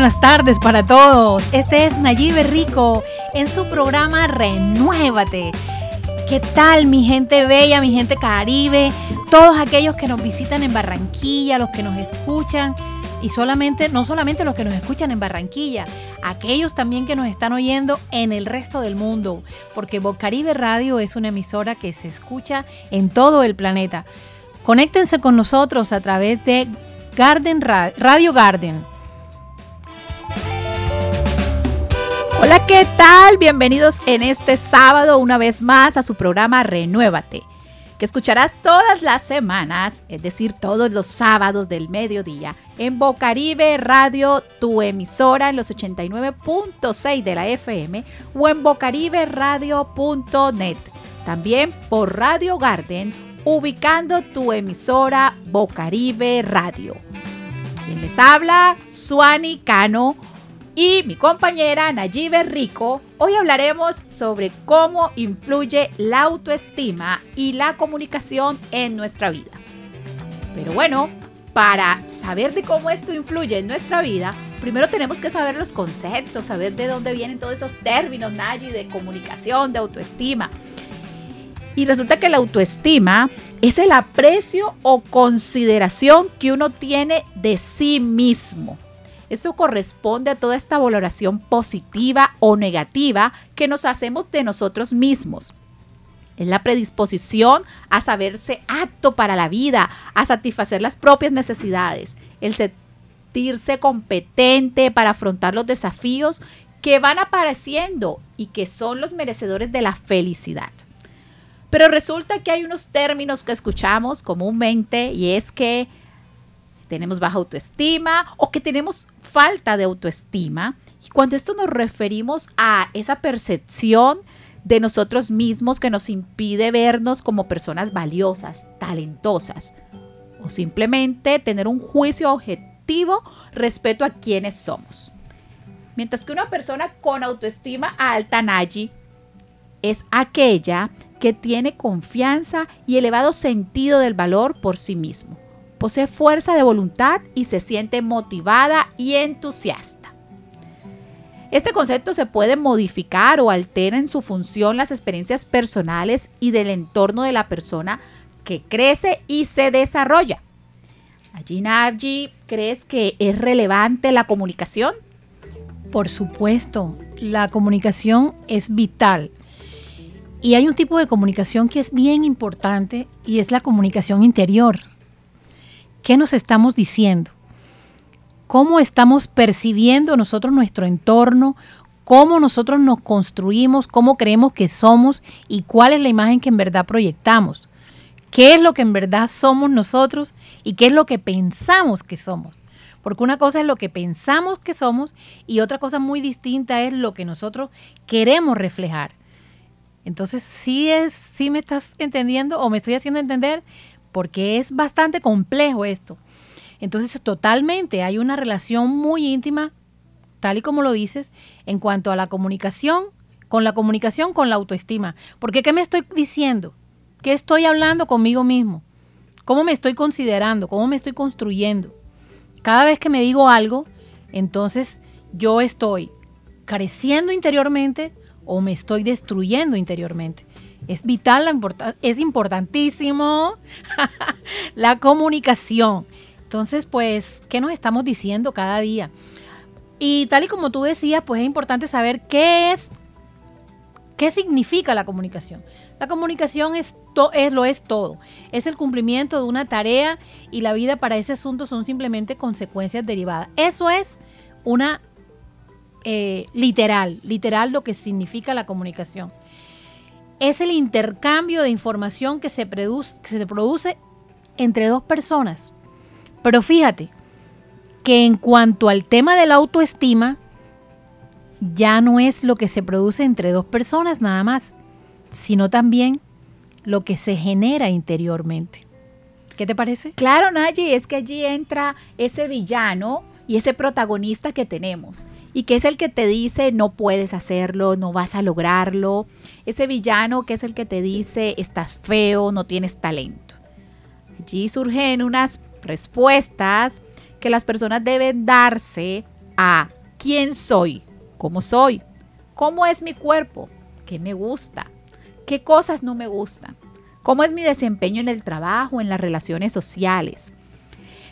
buenas tardes para todos. Este es Nayibe Rico en su programa Renuévate. ¿Qué tal mi gente bella, mi gente caribe? Todos aquellos que nos visitan en Barranquilla, los que nos escuchan y solamente no solamente los que nos escuchan en Barranquilla, aquellos también que nos están oyendo en el resto del mundo, porque Bocaribe Radio es una emisora que se escucha en todo el planeta. Conéctense con nosotros a través de Garden Radio Garden. Hola, ¿qué tal? Bienvenidos en este sábado una vez más a su programa Renuévate, que escucharás todas las semanas, es decir, todos los sábados del mediodía, en Bocaribe Radio, tu emisora en los 89.6 de la FM o en bocariberadio.net. También por Radio Garden, ubicando tu emisora Bocaribe Radio. Quien les habla, Suani Cano y mi compañera Nayibe Rico, hoy hablaremos sobre cómo influye la autoestima y la comunicación en nuestra vida. Pero bueno, para saber de cómo esto influye en nuestra vida, primero tenemos que saber los conceptos, saber de dónde vienen todos esos términos, Nayi, de comunicación, de autoestima. Y resulta que la autoestima es el aprecio o consideración que uno tiene de sí mismo esto corresponde a toda esta valoración positiva o negativa que nos hacemos de nosotros mismos. Es la predisposición a saberse apto para la vida, a satisfacer las propias necesidades, el sentirse competente para afrontar los desafíos que van apareciendo y que son los merecedores de la felicidad. Pero resulta que hay unos términos que escuchamos comúnmente y es que tenemos baja autoestima o que tenemos falta de autoestima. Y cuando esto nos referimos a esa percepción de nosotros mismos que nos impide vernos como personas valiosas, talentosas, o simplemente tener un juicio objetivo respecto a quienes somos. Mientras que una persona con autoestima alta, Nayi, es aquella que tiene confianza y elevado sentido del valor por sí mismo posee fuerza de voluntad y se siente motivada y entusiasta. Este concepto se puede modificar o altera en su función las experiencias personales y del entorno de la persona que crece y se desarrolla. Allí, Navji, ¿crees que es relevante la comunicación? Por supuesto, la comunicación es vital. Y hay un tipo de comunicación que es bien importante y es la comunicación interior. ¿Qué nos estamos diciendo? ¿Cómo estamos percibiendo nosotros nuestro entorno? ¿Cómo nosotros nos construimos? ¿Cómo creemos que somos? ¿Y cuál es la imagen que en verdad proyectamos? ¿Qué es lo que en verdad somos nosotros? ¿Y qué es lo que pensamos que somos? Porque una cosa es lo que pensamos que somos y otra cosa muy distinta es lo que nosotros queremos reflejar. Entonces, sí es, sí me estás entendiendo o me estoy haciendo entender porque es bastante complejo esto. Entonces, totalmente hay una relación muy íntima, tal y como lo dices, en cuanto a la comunicación, con la comunicación, con la autoestima. Porque, ¿qué me estoy diciendo? ¿Qué estoy hablando conmigo mismo? ¿Cómo me estoy considerando? ¿Cómo me estoy construyendo? Cada vez que me digo algo, entonces yo estoy careciendo interiormente o me estoy destruyendo interiormente. Es vital, la es importantísimo la comunicación. Entonces, pues, ¿qué nos estamos diciendo cada día? Y tal y como tú decías, pues es importante saber qué es, qué significa la comunicación. La comunicación es, es, lo es todo. Es el cumplimiento de una tarea y la vida para ese asunto son simplemente consecuencias derivadas. Eso es una eh, literal, literal lo que significa la comunicación es el intercambio de información que se, produce, entre dos personas. Pero fíjate que en cuanto al tema de la autoestima, ya no es lo que se produce entre dos personas nada más, sino también lo que se genera interiormente. ¿Qué te parece? Claro, Nayi, es que allí entra ese villano y ese protagonista que tenemos y que es el que te dice no puedes hacerlo, no vas a lograrlo. Ese villano que es el que te dice estás feo, no tienes talento. Allí surgen unas respuestas que las personas deben darse a quién soy, cómo soy, cómo es mi cuerpo, qué me gusta, qué cosas no me gustan, cómo es mi desempeño en el trabajo, en las relaciones sociales.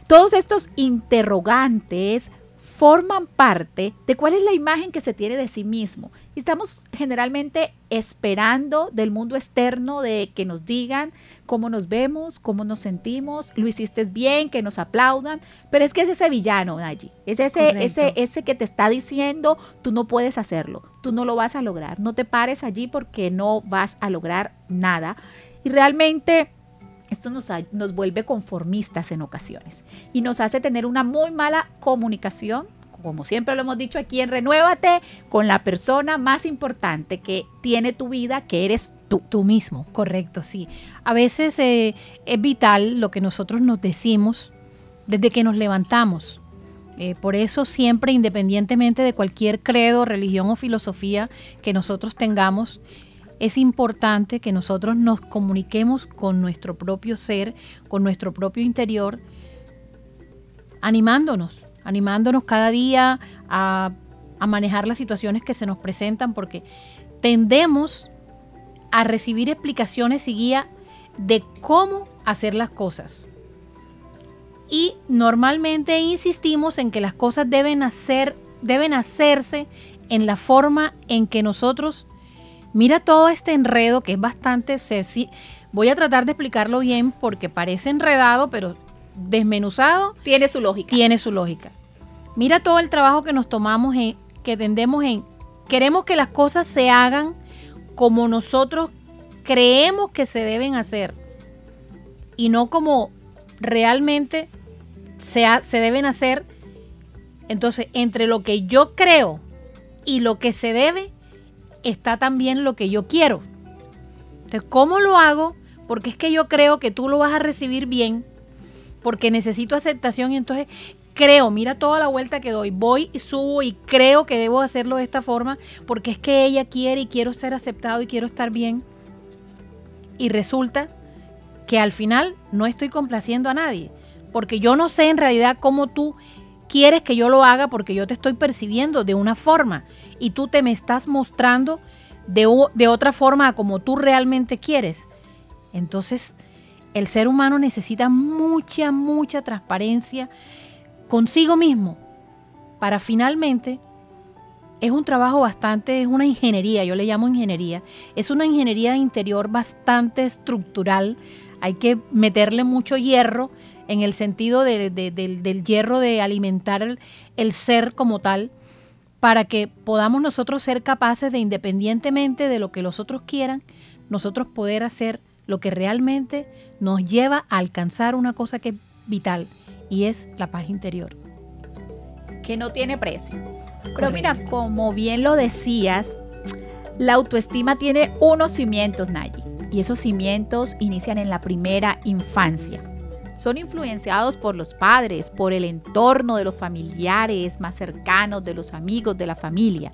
Todos estos interrogantes forman parte de cuál es la imagen que se tiene de sí mismo. Y estamos generalmente esperando del mundo externo de que nos digan cómo nos vemos, cómo nos sentimos, lo hiciste bien, que nos aplaudan, pero es que es ese villano allí, es ese, ese, ese que te está diciendo, tú no puedes hacerlo, tú no lo vas a lograr, no te pares allí porque no vas a lograr nada. Y realmente esto nos, nos, vuelve conformistas en ocasiones y nos hace tener una muy mala comunicación, como siempre lo hemos dicho aquí en Renuévate, con la persona más importante que tiene tu vida, que eres tú. Tú mismo, correcto, sí. A veces eh, es vital lo que nosotros nos decimos desde que nos levantamos. Eh, por eso siempre, independientemente de cualquier credo, religión o filosofía que nosotros tengamos, es importante que nosotros nos comuniquemos con nuestro propio ser, con nuestro propio interior, animándonos, animándonos cada día a, manejar las situaciones que se nos presentan, porque tendemos a recibir explicaciones y guía de cómo hacer las cosas. Y normalmente insistimos en que las cosas deben, deben hacerse en la forma en que nosotros Mira todo este enredo que es bastante sexy. Voy a tratar de explicarlo bien porque parece enredado, pero desmenuzado. Tiene su lógica. Tiene su lógica. Mira todo el trabajo que nos tomamos, en, que tendemos en... Queremos que las cosas se hagan como nosotros creemos que se deben hacer y no como realmente se, se deben hacer. Entonces, entre lo que yo creo y lo que se debe, está también lo que yo quiero. Entonces, ¿cómo lo hago? Porque es que yo creo que tú lo vas a recibir bien, porque necesito aceptación y entonces creo, mira toda la vuelta que doy, voy y subo y creo que debo hacerlo de esta forma, porque es que ella quiere y quiero ser aceptado y quiero estar bien. Y resulta que al final no estoy complaciendo a nadie, porque yo no sé en realidad cómo tú quieres que yo lo haga porque yo te estoy percibiendo de una forma y tú te me estás mostrando de, de otra forma como tú realmente quieres. Entonces, el ser humano necesita mucha, mucha transparencia consigo mismo para finalmente es un trabajo bastante, es una ingeniería, yo le llamo ingeniería, es una ingeniería interior bastante estructural, hay que meterle mucho hierro en el sentido del, hierro de alimentar el, ser como tal, para que podamos nosotros ser capaces de, independientemente de lo que los otros quieran, nosotros poder hacer lo que realmente nos lleva a alcanzar una cosa que es vital y es la paz interior. Que no tiene precio. Pero mira, como bien lo decías, la autoestima tiene unos cimientos, Nayi, y esos cimientos inician en la primera infancia son influenciados por los padres, por el entorno de los familiares más cercanos, de los amigos, de la familia.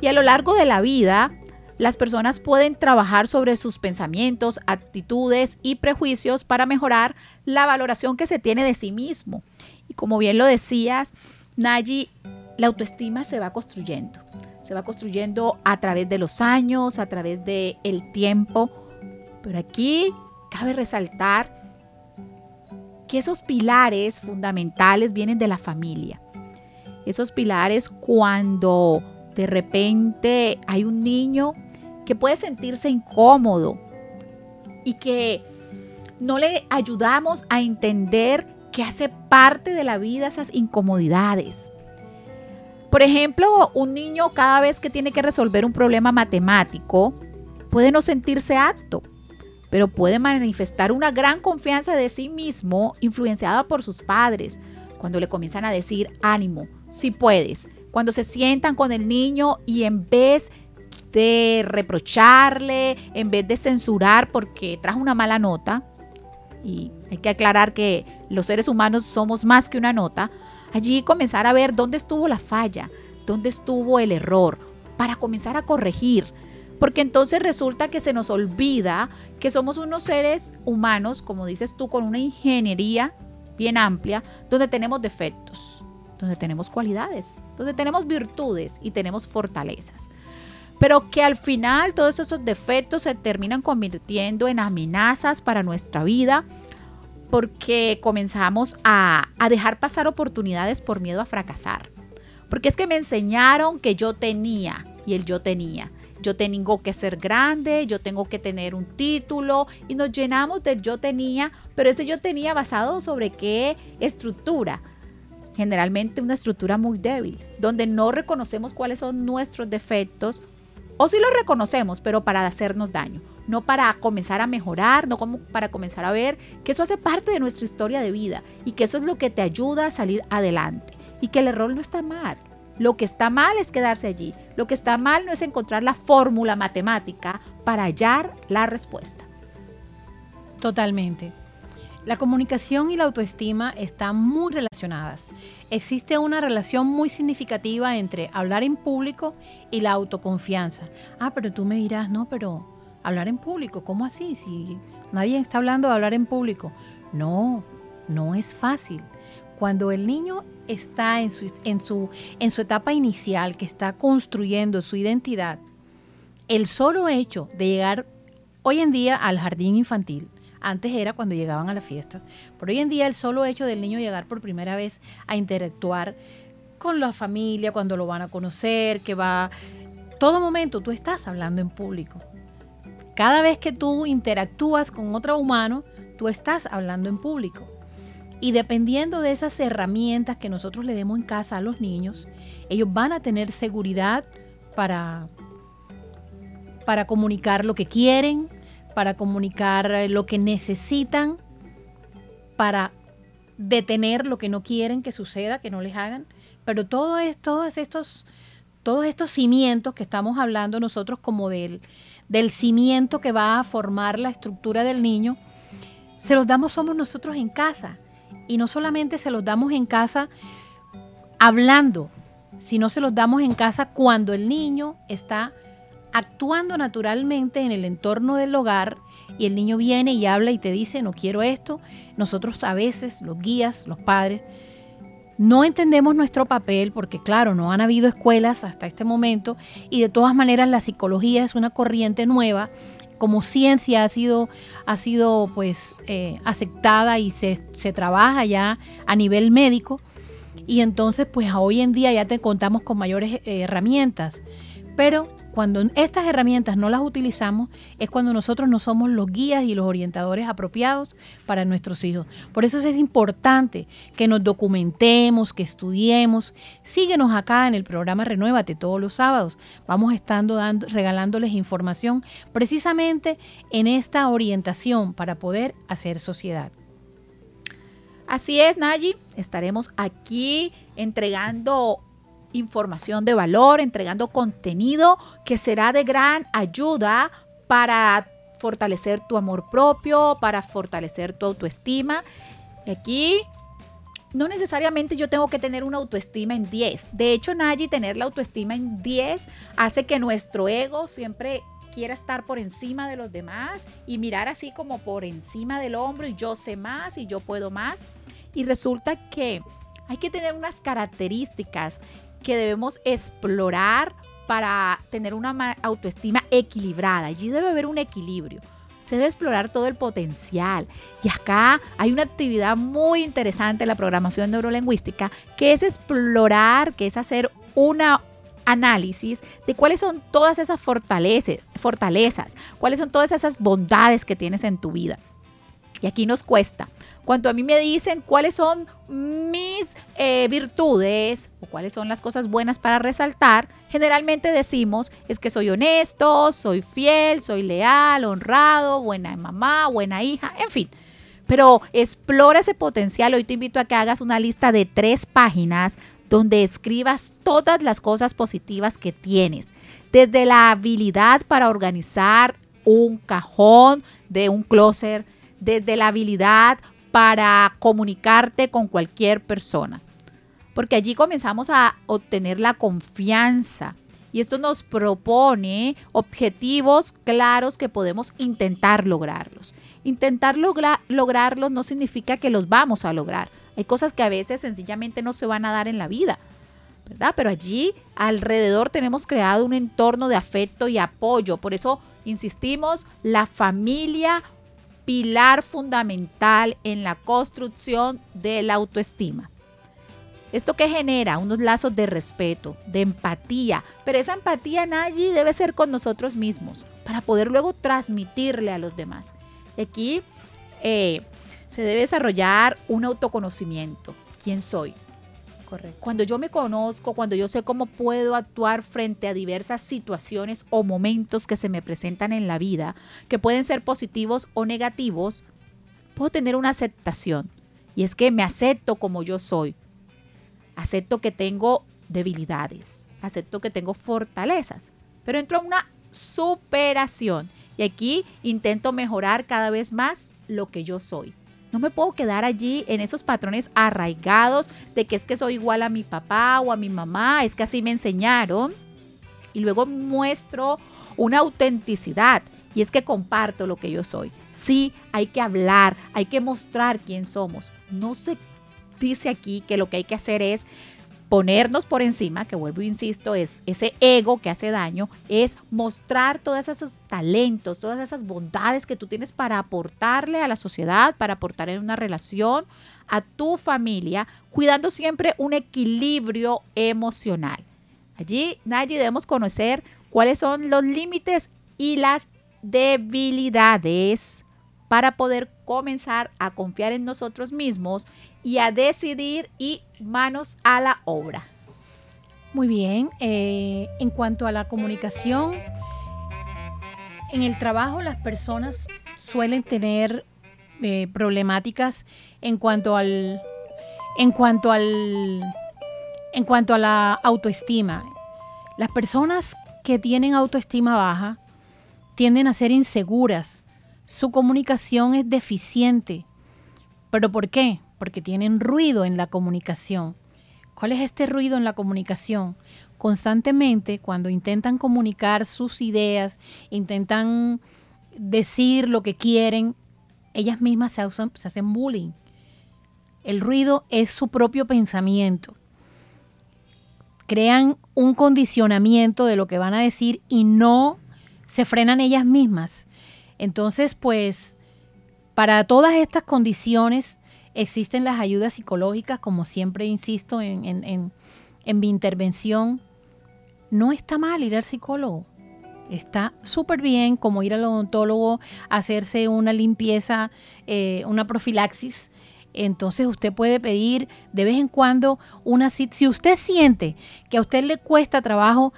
Y a lo largo de la vida, las personas pueden trabajar sobre sus pensamientos, actitudes y prejuicios para mejorar la valoración que se tiene de sí mismo. Y como bien lo decías, Nayi, la autoestima se va construyendo. Se va construyendo a través de los años, a través del el tiempo. Pero aquí cabe resaltar esos pilares fundamentales vienen de la familia. Esos pilares cuando de repente hay un niño que puede sentirse incómodo y que no le ayudamos a entender que hace parte de la vida esas incomodidades. Por ejemplo, un niño cada vez que tiene que resolver un problema matemático puede no sentirse apto pero puede manifestar una gran confianza de sí mismo influenciada por sus padres, cuando le comienzan a decir ánimo, si puedes, cuando se sientan con el niño y en vez de reprocharle, en vez de censurar porque trajo una mala nota, y hay que aclarar que los seres humanos somos más que una nota, allí comenzar a ver dónde estuvo la falla, dónde estuvo el error, para comenzar a corregir, porque entonces resulta que se nos olvida que somos unos seres humanos, como dices tú, con una ingeniería bien amplia, donde tenemos defectos. donde tenemos cualidades, donde tenemos virtudes y tenemos fortalezas. Pero que al final todos esos defectos se terminan convirtiendo en amenazas para nuestra vida porque comenzamos a, a dejar pasar oportunidades por miedo a fracasar. Porque es que me enseñaron que yo tenía y el yo tenía. Yo tengo que ser grande, yo tengo que tener un título y nos llenamos del yo tenía, pero ese yo tenía basado sobre qué estructura. Generalmente una estructura muy débil, donde no reconocemos cuáles son nuestros defectos o sí los reconocemos, pero para hacernos daño, no para comenzar a mejorar, no como para comenzar a ver que eso hace parte de nuestra historia de vida y que eso es lo que te ayuda a salir adelante y que el error no está mal. Lo que está mal es quedarse allí. Lo que está mal no es encontrar la fórmula matemática para hallar la respuesta. Totalmente. La comunicación y la autoestima están muy relacionadas. Existe una relación muy significativa entre hablar en público y la autoconfianza. Ah, pero tú me dirás, no, pero hablar en público, ¿cómo así? Si nadie está hablando de hablar en público. No, no es fácil. Cuando el niño está en su, en su, en su etapa inicial, que está construyendo su identidad, el solo hecho de llegar hoy en día al jardín infantil, antes era cuando llegaban a la fiesta, pero hoy en día el solo hecho del niño llegar por primera vez a interactuar con la familia, cuando lo van a conocer, que va, todo momento tú estás hablando en público. Cada vez que tú interactúas con otro humano, tú estás hablando en público. Y dependiendo de esas herramientas que nosotros le demos en casa a los niños, ellos van a tener seguridad para, para comunicar lo que quieren, para comunicar eh, lo que necesitan, para detener lo que no quieren que suceda, que no les hagan. Pero es, todos estos, todos estos cimientos que estamos hablando nosotros como del, del cimiento que va a formar la estructura del niño, se los damos somos nosotros en casa y no solamente se los damos en casa hablando, sino se los damos en casa cuando el niño está actuando naturalmente en el entorno del hogar y el niño viene y habla y te dice, no quiero esto. Nosotros a veces, los guías, los padres, no entendemos nuestro papel porque claro, no han habido escuelas hasta este momento y de todas maneras la psicología es una corriente nueva como ciencia ha sido, ha sido pues eh, aceptada y se, se, trabaja ya a nivel médico y entonces pues hoy en día ya te contamos con mayores eh, herramientas. Pero cuando estas herramientas no las utilizamos es cuando nosotros no somos los guías y los orientadores apropiados para nuestros hijos. Por eso es importante que nos documentemos, que estudiemos. Síguenos acá en el programa Renuévate todos los sábados. Vamos estando dando, regalándoles información precisamente en esta orientación para poder hacer sociedad. Así es, Nayi. Estaremos aquí entregando información de valor, entregando contenido que será de gran ayuda para fortalecer tu amor propio, para fortalecer tu autoestima. Aquí no necesariamente yo tengo que tener una autoestima en 10. De hecho, Nayi, tener la autoestima en 10 hace que nuestro ego siempre quiera estar por encima de los demás y mirar así como por encima del hombro y yo sé más y yo puedo más. Y resulta que hay que tener unas características que debemos explorar para tener una autoestima equilibrada. Allí debe haber un equilibrio. Se debe explorar todo el potencial. Y acá hay una actividad muy interesante en la programación neurolingüística, que es explorar, que es hacer un análisis de cuáles son todas esas fortalezas, fortalezas, cuáles son todas esas bondades que tienes en tu vida. Y aquí nos cuesta cuando a mí me dicen cuáles son mis eh, virtudes o cuáles son las cosas buenas para resaltar, generalmente decimos es que soy honesto, soy fiel, soy leal, honrado, buena mamá, buena hija, en fin. Pero explora ese potencial. Hoy te invito a que hagas una lista de tres páginas donde escribas todas las cosas positivas que tienes. Desde la habilidad para organizar un cajón de un closet, desde la habilidad para comunicarte con cualquier persona. Porque allí comenzamos a obtener la confianza. Y esto nos propone objetivos claros que podemos intentar lograrlos. Intentar lograrlos no significa que los vamos a lograr. Hay cosas que a veces sencillamente no se van a dar en la vida, ¿verdad? Pero allí alrededor tenemos creado un entorno de afecto y apoyo. Por eso insistimos, la familia pilar fundamental en la construcción de la autoestima. ¿Esto que genera? Unos lazos de respeto, de empatía, pero esa empatía, Nayi, debe ser con nosotros mismos para poder luego transmitirle a los demás. Aquí eh, se debe desarrollar un autoconocimiento. ¿Quién soy? Correcto. Cuando yo me conozco, cuando yo sé cómo puedo actuar frente a diversas situaciones o momentos que se me presentan en la vida, que pueden ser positivos o negativos, puedo tener una aceptación. Y es que me acepto como yo soy. Acepto que tengo debilidades. Acepto que tengo fortalezas. Pero entro en una superación. Y aquí intento mejorar cada vez más lo que yo soy. No me puedo quedar allí en esos patrones arraigados de que es que soy igual a mi papá o a mi mamá, es que así me enseñaron. Y luego muestro una autenticidad y es que comparto lo que yo soy. Sí, hay que hablar, hay que mostrar quién somos. No se dice aquí que lo que hay que hacer es ponernos por encima, que vuelvo e insisto, es ese ego que hace daño, es mostrar todos esos talentos, todas esas bondades que tú tienes para aportarle a la sociedad, para aportar en una relación, a tu familia, cuidando siempre un equilibrio emocional. Allí, Nayi, debemos conocer cuáles son los límites y las debilidades para poder comenzar a confiar en nosotros mismos y a decidir y manos a la obra. Muy bien, eh, en cuanto a la comunicación, en el trabajo las personas suelen tener eh, problemáticas en cuanto al en cuanto al en cuanto a la autoestima. Las personas que tienen autoestima baja tienden a ser inseguras. Su comunicación es deficiente. ¿Pero por qué? porque tienen ruido en la comunicación. ¿Cuál es este ruido en la comunicación? Constantemente, cuando intentan comunicar sus ideas, intentan decir lo que quieren, ellas mismas se, hacen bullying. El ruido es su propio pensamiento. Crean un condicionamiento de lo que van a decir y no se frenan ellas mismas. Entonces, pues, para todas estas condiciones, Existen las ayudas psicológicas, como siempre insisto en, mi intervención. No está mal ir al psicólogo. Está súper bien como ir al odontólogo, hacerse una limpieza, eh, una profilaxis. Entonces usted puede pedir de vez en cuando una... Si usted siente que a usted le cuesta trabajo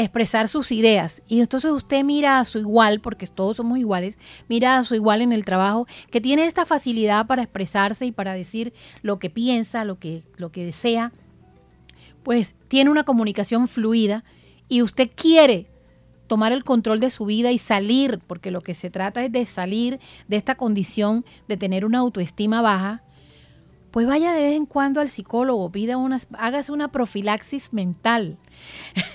expresar sus ideas. Y entonces usted mira a su igual, porque todos somos iguales, mira a su igual en el trabajo, que tiene esta facilidad para expresarse y para decir lo que piensa, lo que, lo que desea, pues tiene una comunicación fluida y usted quiere tomar el control de su vida y salir, porque lo que se trata es de salir de esta condición de tener una autoestima baja, pues vaya de vez en cuando al psicólogo, pida unas, hágase una profilaxis mental.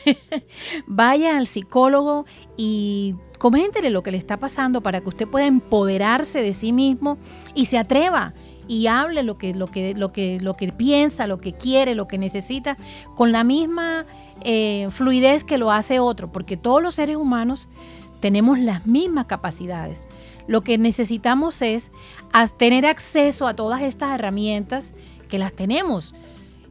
vaya al psicólogo y coméntele lo que le está pasando para que usted pueda empoderarse de sí mismo y se atreva y hable lo que, lo que, lo que, lo que piensa, lo que quiere, lo que necesita, con la misma eh, fluidez que lo hace otro, porque todos los seres humanos tenemos las mismas capacidades. Lo que necesitamos es tener acceso a todas estas herramientas que las tenemos.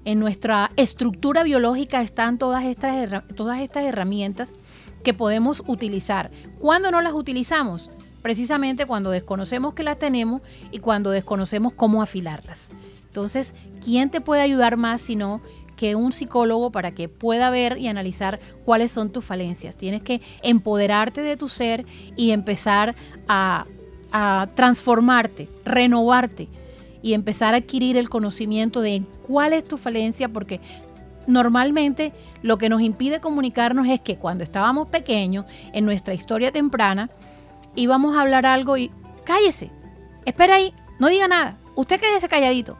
En nuestra estructura biológica están todas estas, todas estas herramientas que podemos utilizar. ¿Cuándo no las utilizamos? Precisamente cuando desconocemos que las tenemos y cuando desconocemos cómo afilarlas. Entonces, ¿quién te puede ayudar más sino que un psicólogo para que pueda ver y analizar cuáles son tus falencias. Tienes que empoderarte de tu ser y empezar a, transformarte, renovarte y empezar a adquirir el conocimiento de cuál es tu falencia, porque normalmente lo que nos impide comunicarnos es que cuando estábamos pequeños, en nuestra historia temprana, íbamos a hablar algo y cállese, espera ahí, no diga nada, usted quédese calladito.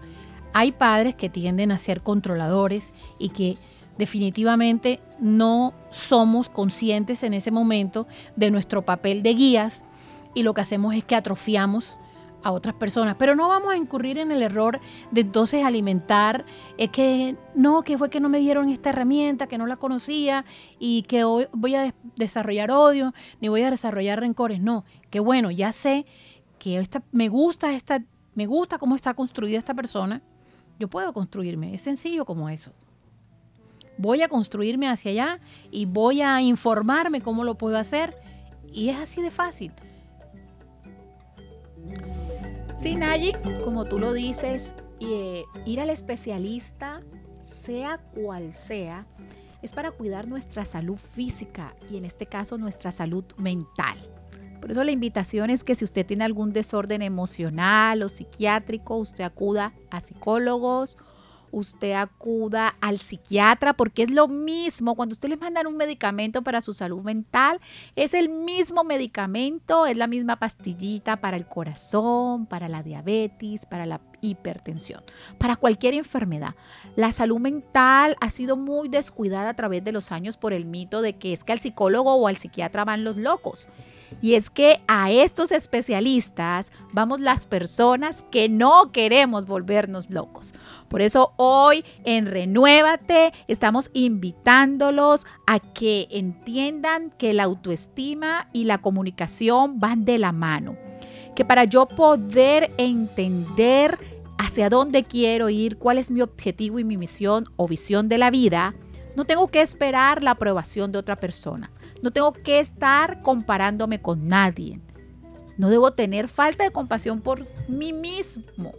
Hay padres que tienden a ser controladores y que definitivamente no somos conscientes en ese momento de nuestro papel de guías y lo que hacemos es que atrofiamos a otras personas. Pero no vamos a incurrir en el error de entonces alimentar, es que no, que fue que no me dieron esta herramienta, que no la conocía y que hoy voy a desarrollar odio, ni voy a desarrollar rencores. No, que bueno, ya sé que esta, me gusta esta, me gusta cómo está construida esta persona, yo puedo construirme. Es sencillo como eso. Voy a construirme hacia allá y voy a informarme cómo lo puedo hacer. Y es así de fácil. Sí, Nayi, como tú lo dices, eh, ir al especialista, sea cual sea, es para cuidar nuestra salud física y en este caso nuestra salud mental. Por eso la invitación es que si usted tiene algún desorden emocional o psiquiátrico, usted acuda a psicólogos usted acuda al psiquiatra porque es lo mismo. Cuando usted le mandan un medicamento para su salud mental, es el mismo medicamento, es la misma pastillita para el corazón, para la diabetes, para la hipertensión, para cualquier enfermedad. La salud mental ha sido muy descuidada a través de los años por el mito de que es que al psicólogo o al psiquiatra van los locos. Y es que a estos especialistas vamos las personas que no queremos volvernos locos. Por eso hoy en Renuévate estamos invitándolos a que entiendan que la autoestima y la comunicación van de la mano. Que para yo poder entender hacia dónde quiero ir, cuál es mi objetivo y mi misión o visión de la vida, no tengo que esperar la aprobación de otra persona. No tengo que estar comparándome con nadie. No debo tener falta de compasión por mí mismo.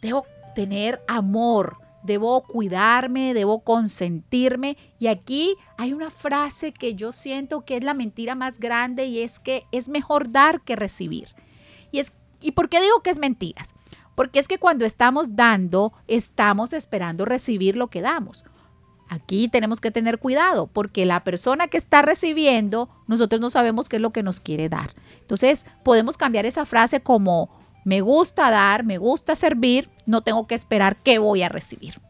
Debo tener amor. Debo cuidarme, debo consentirme. Y aquí hay una frase que yo siento que es la mentira más grande y es que es mejor dar que recibir. Y, es, ¿y por qué digo que es mentiras? Porque es que cuando estamos dando, estamos esperando recibir lo que damos. Aquí tenemos que tener cuidado porque la persona que está recibiendo, nosotros no sabemos qué es lo que nos quiere dar. Entonces, podemos cambiar esa frase como me gusta dar, me gusta servir, no tengo que esperar qué voy a recibir.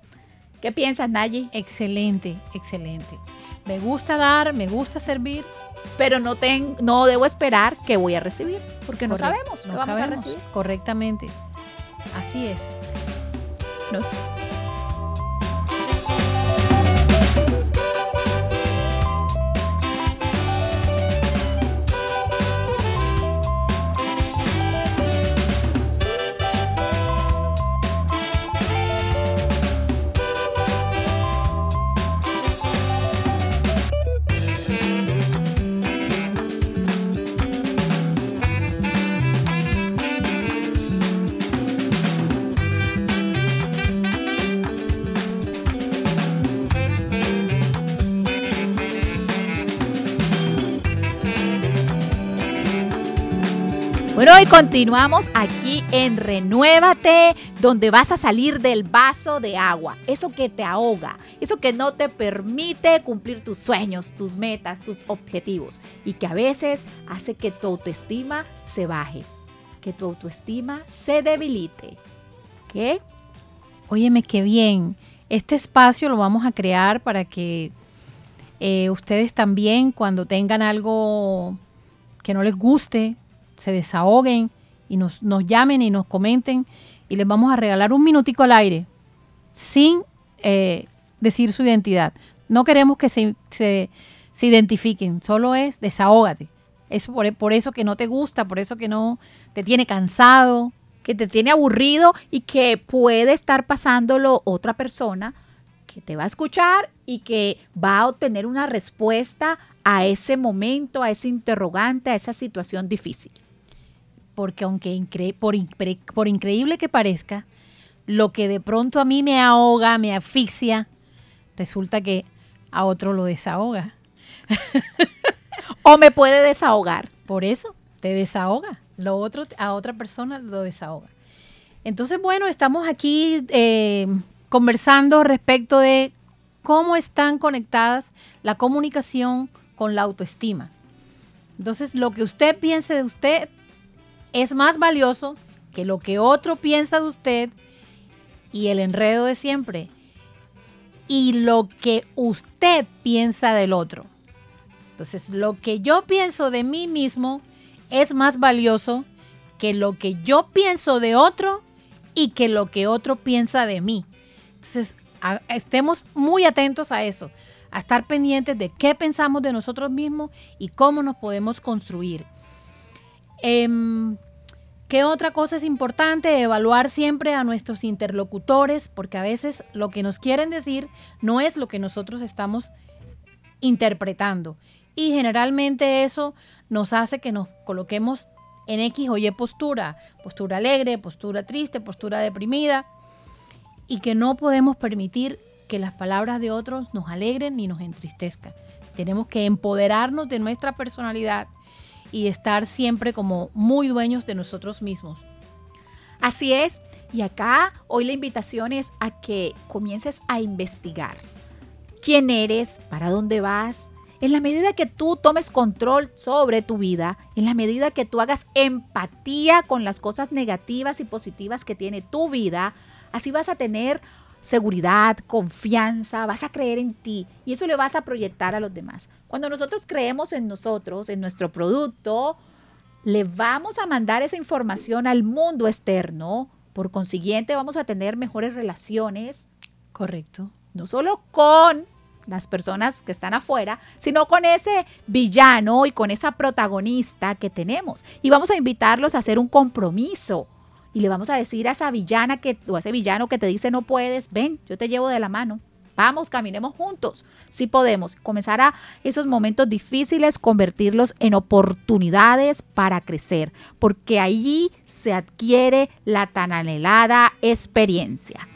¿Qué piensas, Nayi? Excelente, excelente. Me gusta dar, me gusta servir, pero no, no debo esperar qué voy a recibir, porque no sabemos no vamos a recibir. Correctamente. Así es. No. Continuamos aquí en Renuévate, donde vas a salir del vaso de agua, eso que te ahoga, eso que no te permite cumplir tus sueños, tus metas, tus objetivos y que a veces hace que tu autoestima se baje, que tu autoestima se debilite. ¿Qué? Óyeme, qué bien. Este espacio lo vamos a crear para que eh, ustedes también cuando tengan algo que no les guste, se desahoguen y nos, llamen y nos comenten y les vamos a regalar un minutico al aire sin eh, decir su identidad. No queremos que se, se, identifiquen, solo es desahógate. Es por, por, eso que no te gusta, por eso que no te tiene cansado. Que te tiene aburrido y que puede estar pasándolo otra persona que te va a escuchar y que va a obtener una respuesta a ese momento, a ese interrogante, a esa situación difícil porque aunque por, por increíble que parezca, lo que de pronto a mí me ahoga, me asfixia, resulta que a otro lo desahoga. o me puede desahogar. Por eso, te desahoga. Lo otro a otra persona lo desahoga. Entonces, bueno, estamos aquí eh, conversando respecto de cómo están conectadas la comunicación con la autoestima. Entonces, lo que usted piense de usted es más valioso que lo que otro piensa de usted y el enredo de siempre y lo que usted piensa del otro. Entonces, lo que yo pienso de mí mismo es más valioso que lo que yo pienso de otro y que lo que otro piensa de mí. Entonces, estemos muy atentos a eso, a estar pendientes de qué pensamos de nosotros mismos y cómo nos podemos construir. Em, ¿Qué otra cosa es importante? Evaluar siempre a nuestros interlocutores, porque a veces lo que nos quieren decir no es lo que nosotros estamos interpretando. Y generalmente eso nos hace que nos coloquemos en X o Y postura, postura alegre, postura triste, postura deprimida, y que no podemos permitir que las palabras de otros nos alegren ni nos entristezcan. Tenemos que empoderarnos de nuestra personalidad y estar siempre como muy dueños de nosotros mismos. Así es, y acá hoy la invitación es a que comiences a investigar quién eres, para dónde vas. En la medida que tú tomes control sobre tu vida, en la medida que tú hagas empatía con las cosas negativas y positivas que tiene tu vida, así vas a tener seguridad, confianza, vas a creer en ti y eso le vas a proyectar a los demás. Cuando nosotros creemos en nosotros, en nuestro producto, le vamos a mandar esa información al mundo externo. Por consiguiente, vamos a tener mejores relaciones. Correcto. No solo con las personas que están afuera, sino con ese villano y con esa protagonista que tenemos. Y vamos a invitarlos a hacer un compromiso y le vamos a decir a esa villana que, o a ese villano que te dice no puedes, ven, yo te llevo de la mano. Vamos, caminemos juntos. Si podemos comenzar a esos momentos difíciles, convertirlos en oportunidades para crecer, porque allí se adquiere la tan anhelada experiencia.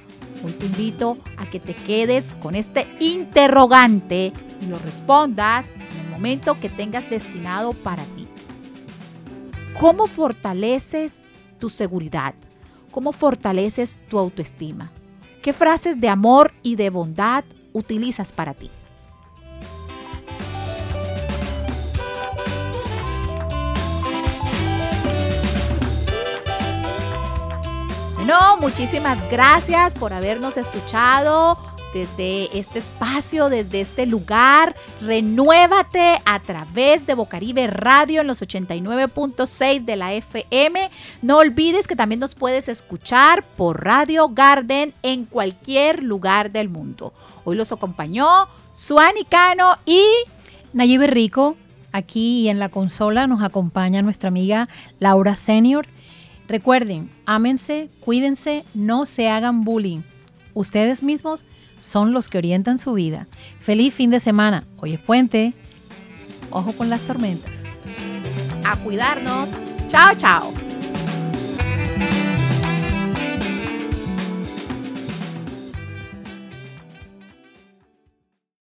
Hoy te invito a que te quedes con este interrogante y lo respondas en el momento que tengas destinado para ti. ¿Cómo fortaleces tu seguridad? ¿Cómo fortaleces tu autoestima? ¿Qué frases de amor y de bondad utilizas para ti? Bueno, muchísimas gracias por habernos escuchado desde este espacio, desde este lugar. Renuévate a través de Bocaribe Radio en los 89.6 de la FM. No olvides que también nos puedes escuchar por Radio Garden en cualquier lugar del mundo. Hoy los acompañó Suani Cano y Nayib Rico. Aquí en la consola nos acompaña nuestra amiga Laura Senior. Recuerden, ámense, cuídense, no se hagan bullying. Ustedes mismos son los que orientan su vida. Feliz fin de semana. Hoy es puente. Ojo con las tormentas. A cuidarnos. Chao, chao.